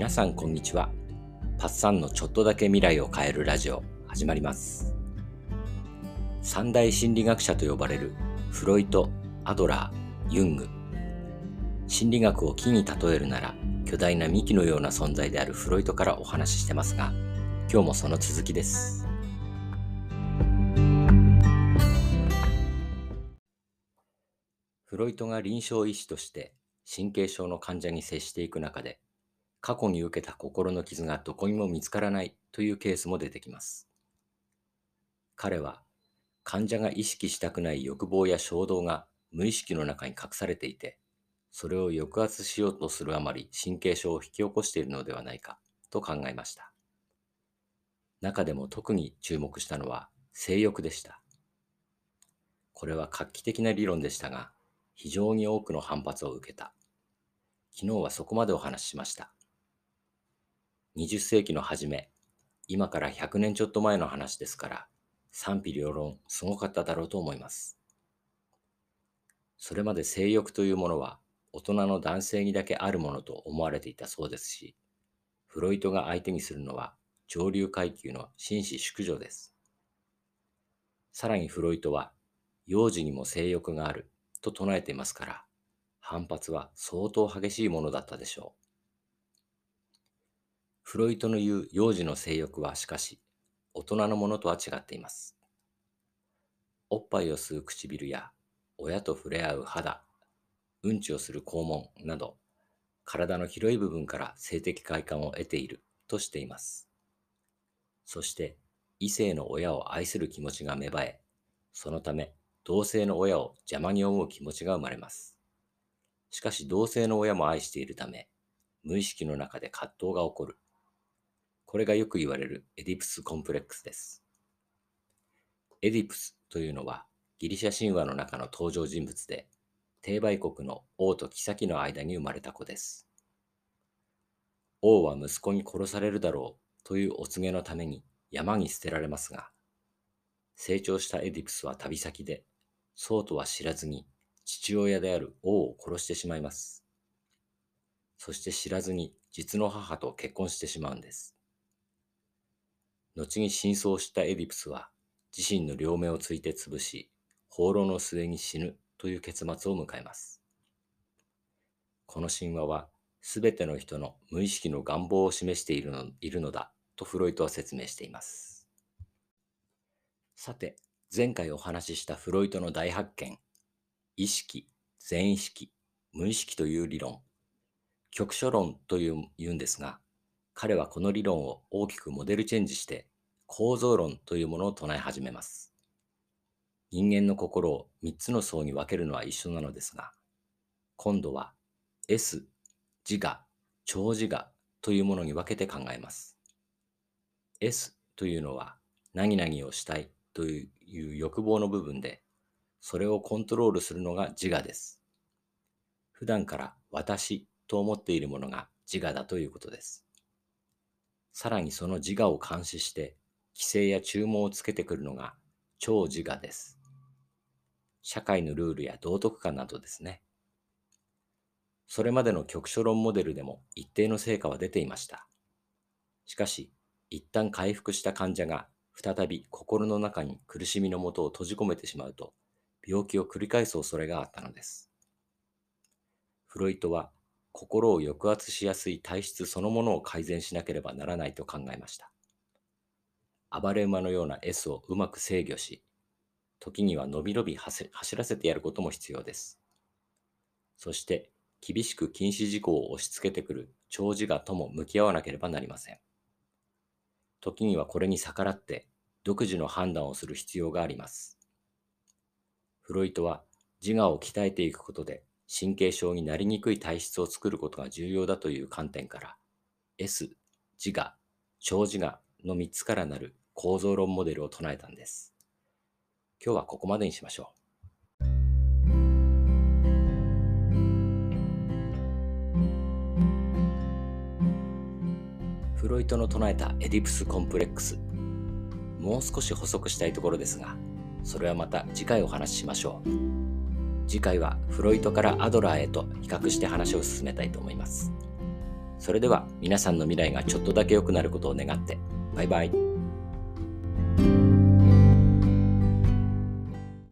皆さんこんにちは。パッサンのちょっとだけ未来を変えるラジオ始まります。三大心理学者と呼ばれるフロイト、アドラー、ユング。心理学を木に例えるなら巨大な幹のような存在であるフロイトからお話ししてますが、今日もその続きです。フロイトが臨床医師として神経症の患者に接していく中で過去に受けた心の傷がどこにも見つからないというケースも出てきます。彼は患者が意識したくない欲望や衝動が無意識の中に隠されていて、それを抑圧しようとするあまり神経症を引き起こしているのではないかと考えました。中でも特に注目したのは性欲でした。これは画期的な理論でしたが、非常に多くの反発を受けた。昨日はそこまでお話ししました。20世紀の初め、今から100年ちょっと前の話ですから、賛否両論すごかっただろうと思います。それまで性欲というものは大人の男性にだけあるものと思われていたそうですし、フロイトが相手にするのは上流階級の紳士淑女です。さらにフロイトは、幼児にも性欲があると唱えていますから、反発は相当激しいものだったでしょう。フロイトの言う幼児の性欲はしかし、大人のものとは違っています。おっぱいを吸う唇や、親と触れ合う肌、うんちをする肛門など、体の広い部分から性的快感を得ているとしています。そして、異性の親を愛する気持ちが芽生え、そのため、同性の親を邪魔に思う気持ちが生まれます。しかし、同性の親も愛しているため、無意識の中で葛藤が起こる。これがよく言われるエディプスコンプレックスです。エディプスというのはギリシャ神話の中の登場人物で、帝売国の王と妃の間に生まれた子です。王は息子に殺されるだろうというお告げのために山に捨てられますが、成長したエディプスは旅先で、そうとは知らずに父親である王を殺してしまいます。そして知らずに実の母と結婚してしまうんです。後に真相を知ったエディプスは自身の両目をついて潰し、放浪の末に死ぬという結末を迎えます。この神話は全ての人の無意識の願望を示しているのいるのだとフロイトは説明しています。さて、前回お話ししたフロイトの大発見、意識、全意識、無意識という理論、局所論という言うんですが、彼はこの理論を大きくモデルチェンジして構造論というものを唱え始めます。人間の心を3つの層に分けるのは一緒なのですが、今度は S、自我、超自我というものに分けて考えます。S というのは何々をしたいという欲望の部分で、それをコントロールするのが自我です。普段から私と思っているものが自我だということです。さらにその自我を監視して、規制や注文をつけてくるのが超自我です。社会のルールや道徳観などですね。それまでの局所論モデルでも一定の成果は出ていました。しかし、一旦回復した患者が再び心の中に苦しみのもとを閉じ込めてしまうと、病気を繰り返す恐れがあったのです。フロイトは心を抑圧しやすい体質そのものを改善しなければならないと考えました。暴れ馬のような S をうまく制御し、時にはのびのび走らせてやることも必要です。そして、厳しく禁止事項を押し付けてくる長自我とも向き合わなければなりません。時にはこれに逆らって独自の判断をする必要があります。フロイトは自我を鍛えていくことで神経症になりにくい体質を作ることが重要だという観点から S、自我、小自我の3つからなる構造論モデルを唱えたんです。今日はここまでにしましょう。フロイトの唱えたエディプスコンプレックス。もう少し補足したいところですが、それはまた次回お話ししましょう。次回はフロイトからアドラーへと比較して話を進めたいと思います。それでは皆さんの未来がちょっとだけ良くなることを願って、バイバイ。